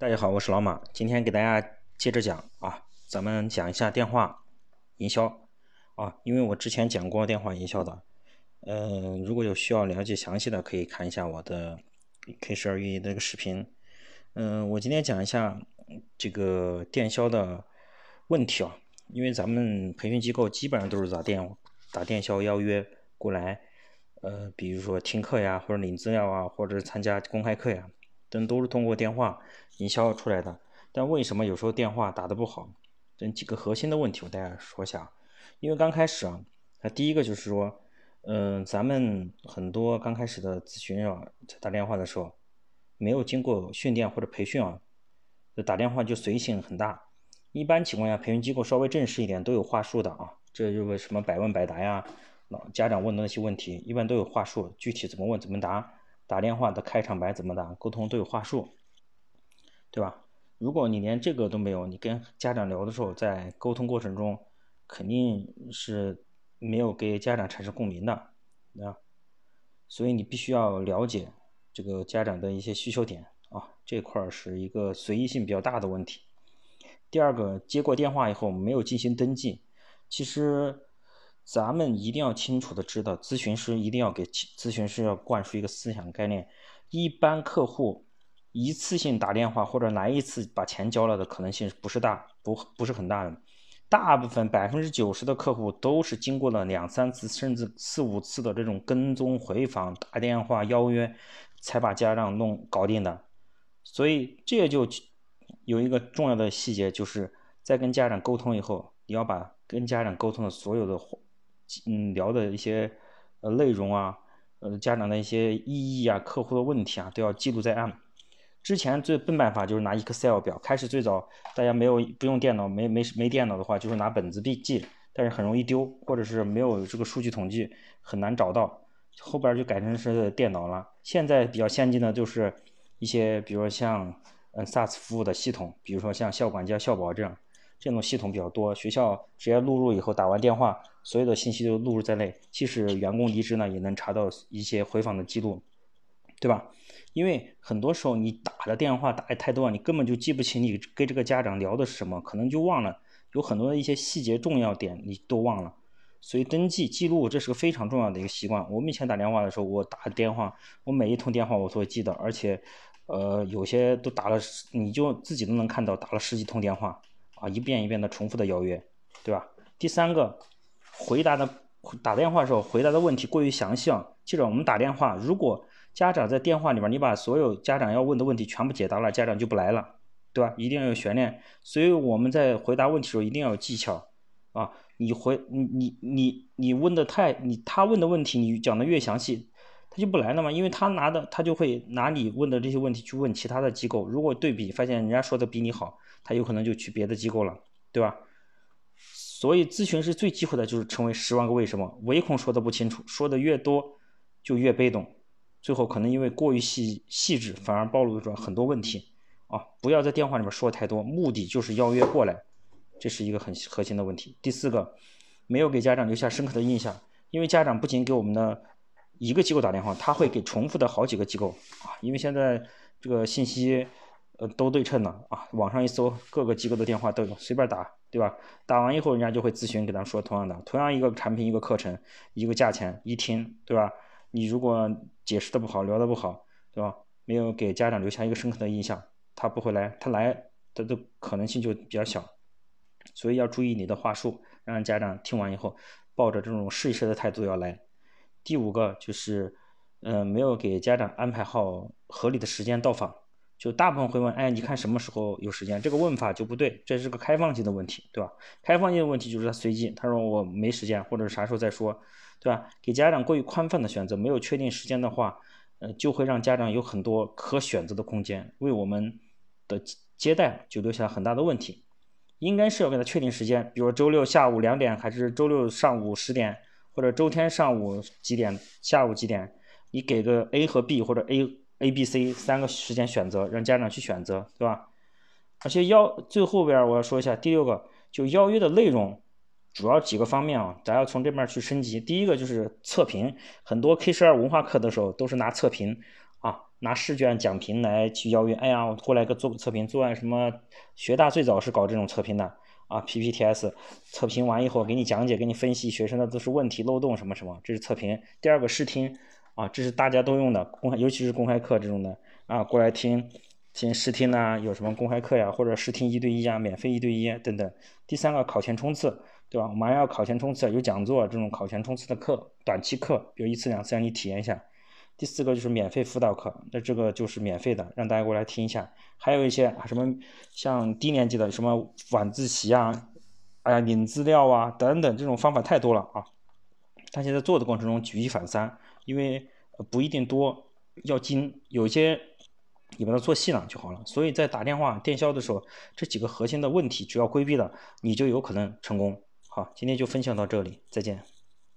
大家好，我是老马，今天给大家接着讲啊，咱们讲一下电话营销啊，因为我之前讲过电话营销的，呃，如果有需要了解详细的，可以看一下我的 K 十二运营的这个视频。嗯，我今天讲一下这个电销的问题啊，因为咱们培训机构基本上都是打电打电销邀约过来，呃，比如说听课呀，或者领资料啊，或者参加公开课呀。等都是通过电话营销出来的，但为什么有时候电话打得不好？这几个核心的问题，我大家说一下。因为刚开始啊，那第一个就是说，嗯，咱们很多刚开始的咨询啊，在打电话的时候，没有经过训练或者培训啊，就打电话就随性很大。一般情况下，培训机构稍微正式一点都有话术的啊，这就是什么百问百答呀，老家长问的那些问题，一般都有话术，具体怎么问怎么答。打电话的开场白怎么打？沟通都有话术，对吧？如果你连这个都没有，你跟家长聊的时候，在沟通过程中肯定是没有给家长产生共鸣的，啊，所以你必须要了解这个家长的一些需求点啊，这块儿是一个随意性比较大的问题。第二个，接过电话以后没有进行登记，其实。咱们一定要清楚的知道，咨询师一定要给咨询师要灌输一个思想概念：一般客户一次性打电话或者来一次把钱交了的可能性不是大，不不是很大的。大部分百分之九十的客户都是经过了两三次甚至四五次的这种跟踪回访、打电话邀约，才把家长弄搞定的。所以这就有一个重要的细节，就是在跟家长沟通以后，你要把跟家长沟通的所有的。嗯，聊的一些呃内容啊，呃家长的一些异议啊，客户的问题啊，都要记录在案。之前最笨办法就是拿 Excel 表，开始最早大家没有不用电脑，没没没电脑的话，就是拿本子笔记，但是很容易丢，或者是没有这个数据统计，很难找到。后边就改成是电脑了。现在比较先进的就是一些，比如说像嗯 SaaS 服务的系统，比如说像校管家、校保这样。这种系统比较多，学校直接录入以后，打完电话，所有的信息都录入在内。即使员工离职呢，也能查到一些回访的记录，对吧？因为很多时候你打的电话打的太多，你根本就记不清你跟这个家长聊的是什么，可能就忘了，有很多的一些细节重要点你都忘了。所以登记记录这是个非常重要的一个习惯。我们以前打电话的时候，我打电话，我每一通电话我都会记得，而且，呃，有些都打了，你就自己都能看到打了十几通电话。啊，一遍一遍的重复的邀约，对吧？第三个，回答的打电话的时候回答的问题过于详细啊。记着，我们打电话，如果家长在电话里面，你把所有家长要问的问题全部解答了，家长就不来了，对吧？一定要有悬念。所以我们在回答问题的时候一定要有技巧啊。你回你你你你问的太你他问的问题你讲的越详细，他就不来了嘛，因为他拿的他就会拿你问的这些问题去问其他的机构，如果对比发现人家说的比你好。他有可能就去别的机构了，对吧？所以咨询师最忌讳的就是成为十万个为什么，唯恐说的不清楚，说的越多就越被动，最后可能因为过于细细致，反而暴露出了很多问题啊！不要在电话里面说太多，目的就是邀约过来，这是一个很核心的问题。第四个，没有给家长留下深刻的印象，因为家长不仅给我们的一个机构打电话，他会给重复的好几个机构啊，因为现在这个信息。呃，都对称了啊，网上一搜，各个机构的电话都有，随便打，对吧？打完以后，人家就会咨询，给咱说同样的，同样一个产品，一个课程，一个价钱，一听，对吧？你如果解释的不好，聊的不好，对吧？没有给家长留下一个深刻的印象，他不会来，他来，他的可能性就比较小，所以要注意你的话术，让家长听完以后，抱着这种试一试的态度要来。第五个就是，嗯，没有给家长安排好合理的时间到访。就大部分会问，哎，你看什么时候有时间？这个问法就不对，这是个开放性的问题，对吧？开放性的问题就是他随机，他说我没时间，或者啥时候再说，对吧？给家长过于宽泛的选择，没有确定时间的话，呃，就会让家长有很多可选择的空间，为我们的接待就留下很大的问题。应该是要给他确定时间，比如周六下午两点，还是周六上午十点，或者周天上午几点，下午几点，你给个 A 和 B 或者 A。A、B、C 三个时间选择，让家长去选择，对吧？而且邀最后边我要说一下第六个，就邀约的内容，主要几个方面啊，咱要从这边去升级。第一个就是测评，很多 K 十二文化课的时候都是拿测评啊，拿试卷讲评来去邀约，哎呀，我过来个做个测评，做完什么？学大最早是搞这种测评的啊，PPTS 测评完以后给你讲解，给你分析学生的都是问题漏洞什么什么，这是测评。第二个试听啊，这是大家都用的公，尤其是公开课这种的啊，过来听听试听呐，有什么公开课呀，或者试听一对一啊，免费一对一等等。第三个考前冲刺，对吧？我们还要考前冲刺，有讲座这种考前冲刺的课，短期课，比如一次两次让你体验一下。第四个就是免费辅导课，那这个就是免费的，让大家过来听一下。还有一些啊什么像低年级的什么晚自习啊，哎呀领资料啊等等，这种方法太多了啊。但现在做的过程中举一反三，因为不一定多，要精，有些你把它做细了就好了。所以在打电话电销的时候，这几个核心的问题只要规避了，你就有可能成功。好，今天就分享到这里，再见。